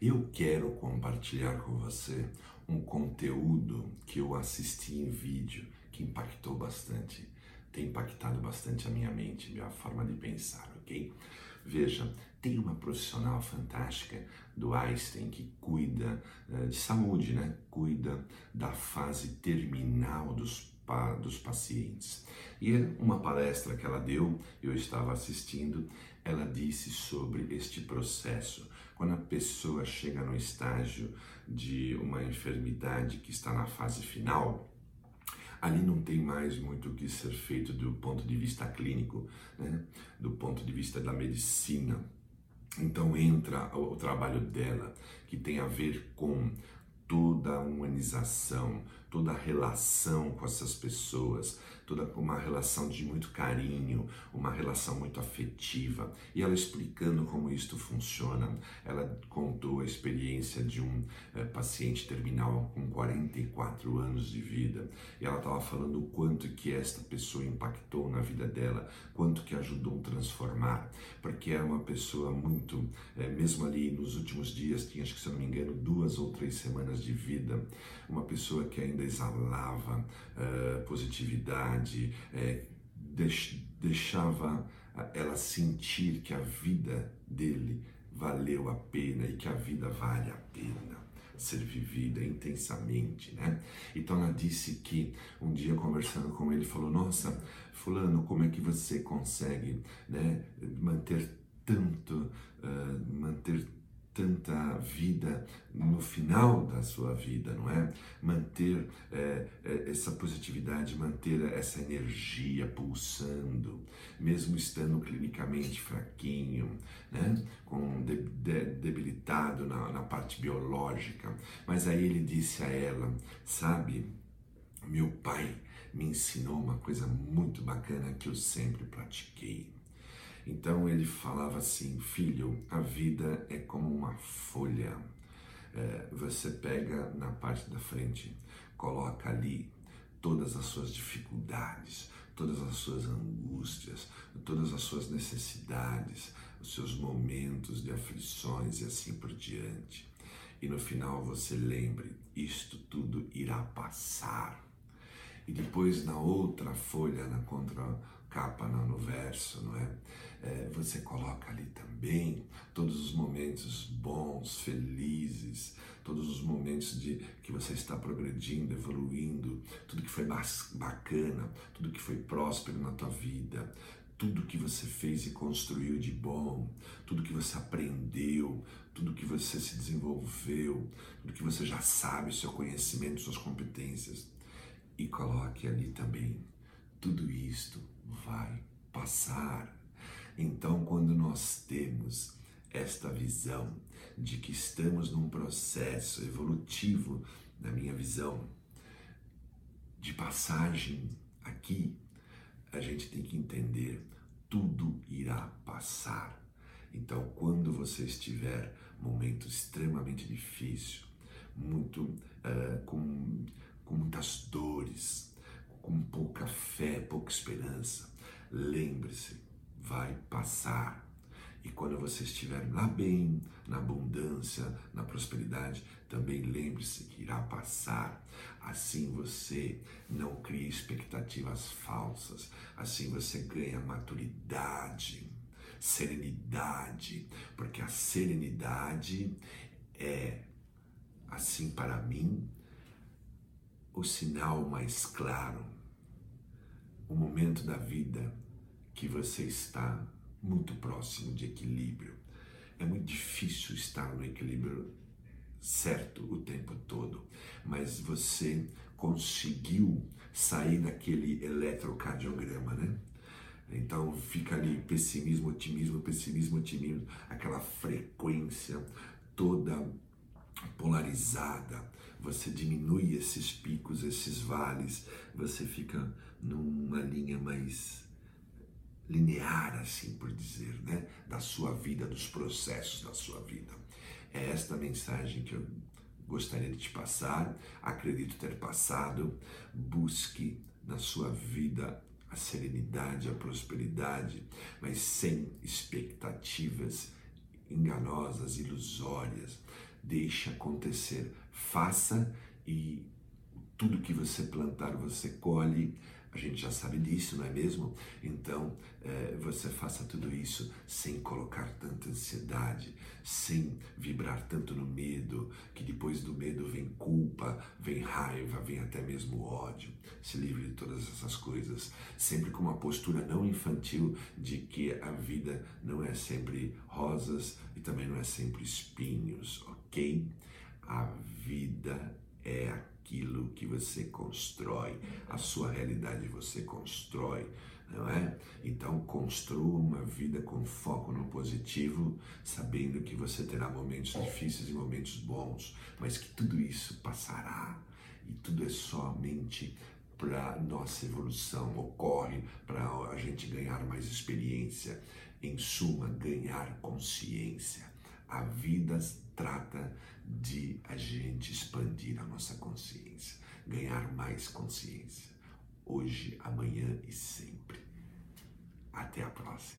Eu quero compartilhar com você um conteúdo que eu assisti em vídeo que impactou bastante, tem impactado bastante a minha mente, minha forma de pensar, ok? Veja, tem uma profissional fantástica do Einstein que cuida uh, de saúde, né? Cuida da fase terminal dos dos pacientes. E uma palestra que ela deu, eu estava assistindo, ela disse sobre este processo. Quando a pessoa chega no estágio de uma enfermidade que está na fase final, ali não tem mais muito o que ser feito do ponto de vista clínico, né? do ponto de vista da medicina. Então entra o trabalho dela, que tem a ver com toda a humanização, toda a relação com essas pessoas, toda uma relação de muito carinho, uma relação muito afetiva. E ela explicando como isto funciona, ela contou a experiência de um é, paciente terminal com 44 anos de vida. E ela estava falando o quanto que esta pessoa impactou na vida dela, quanto que ajudou a transformar, porque era uma pessoa muito, é, mesmo ali nos últimos dias, tinha, acho que se eu não me engano, duas ou três semanas de vida, uma pessoa que ainda exalava uh, positividade, é, deixava ela sentir que a vida dele valeu a pena e que a vida vale a pena ser vivida intensamente, né? Então ela disse que um dia conversando com ele falou: "Nossa, fulano, como é que você consegue, né, manter tanto, uh, manter tanta vida no final da sua vida, não é? Manter é, é, essa positividade, manter essa energia pulsando, mesmo estando clinicamente fraquinho, né? Com de, de, debilitado na, na parte biológica. Mas aí ele disse a ela, sabe, meu pai me ensinou uma coisa muito bacana que eu sempre pratiquei então ele falava assim: Filho, a vida é como uma folha. É, você pega na parte da frente, coloca ali todas as suas dificuldades, todas as suas angústias, todas as suas necessidades, os seus momentos de aflições e assim por diante. E no final você lembre: isto tudo irá passar. E depois na outra folha, na contracapa, no verso, não é? é, você coloca ali também todos os momentos bons, felizes, todos os momentos de que você está progredindo, evoluindo, tudo que foi bacana, tudo que foi próspero na tua vida, tudo que você fez e construiu de bom, tudo que você aprendeu, tudo que você se desenvolveu, tudo que você já sabe, seu conhecimento, suas competências. E coloque ali também, tudo isto vai passar. Então, quando nós temos esta visão de que estamos num processo evolutivo, na minha visão, de passagem aqui, a gente tem que entender tudo irá passar. Então, quando você estiver momento extremamente difícil, muito uh, com, com muitas dores, com pouca fé, pouca esperança, lembre-se vai passar. E quando você estiver lá bem, na abundância, na prosperidade, também lembre-se que irá passar. Assim você não cria expectativas falsas, assim você ganha maturidade, serenidade, porque a serenidade é, assim para mim, o sinal mais claro, o momento da vida que você está muito próximo de equilíbrio. É muito difícil estar no equilíbrio certo o tempo todo, mas você conseguiu sair daquele eletrocardiograma, né? Então fica ali pessimismo, otimismo, pessimismo, otimismo, aquela frequência toda polarizada. Você diminui esses picos, esses vales, você fica numa linha mais linear, assim por dizer, né? da sua vida, dos processos da sua vida. É esta mensagem que eu gostaria de te passar, acredito ter passado. Busque na sua vida a serenidade, a prosperidade, mas sem expectativas enganosas, ilusórias. Deixe acontecer, faça e tudo que você plantar você colhe. A gente já sabe disso, não é mesmo? Então, é, você faça tudo isso sem colocar tanta ansiedade, sem vibrar tanto no medo, que depois do medo vem culpa, vem raiva, vem até mesmo ódio. Se livre de todas essas coisas, sempre com uma postura não infantil de que a vida não é sempre rosas e também não é sempre espinhos, ok? A vida é aquilo que você constrói, a sua realidade você constrói, não é? Então construa uma vida com foco no positivo, sabendo que você terá momentos difíceis e momentos bons, mas que tudo isso passará. E tudo é somente para nossa evolução, ocorre para a gente ganhar mais experiência, em suma, ganhar consciência. A vida tomar mais consciência, hoje, amanhã e sempre. Até a próxima.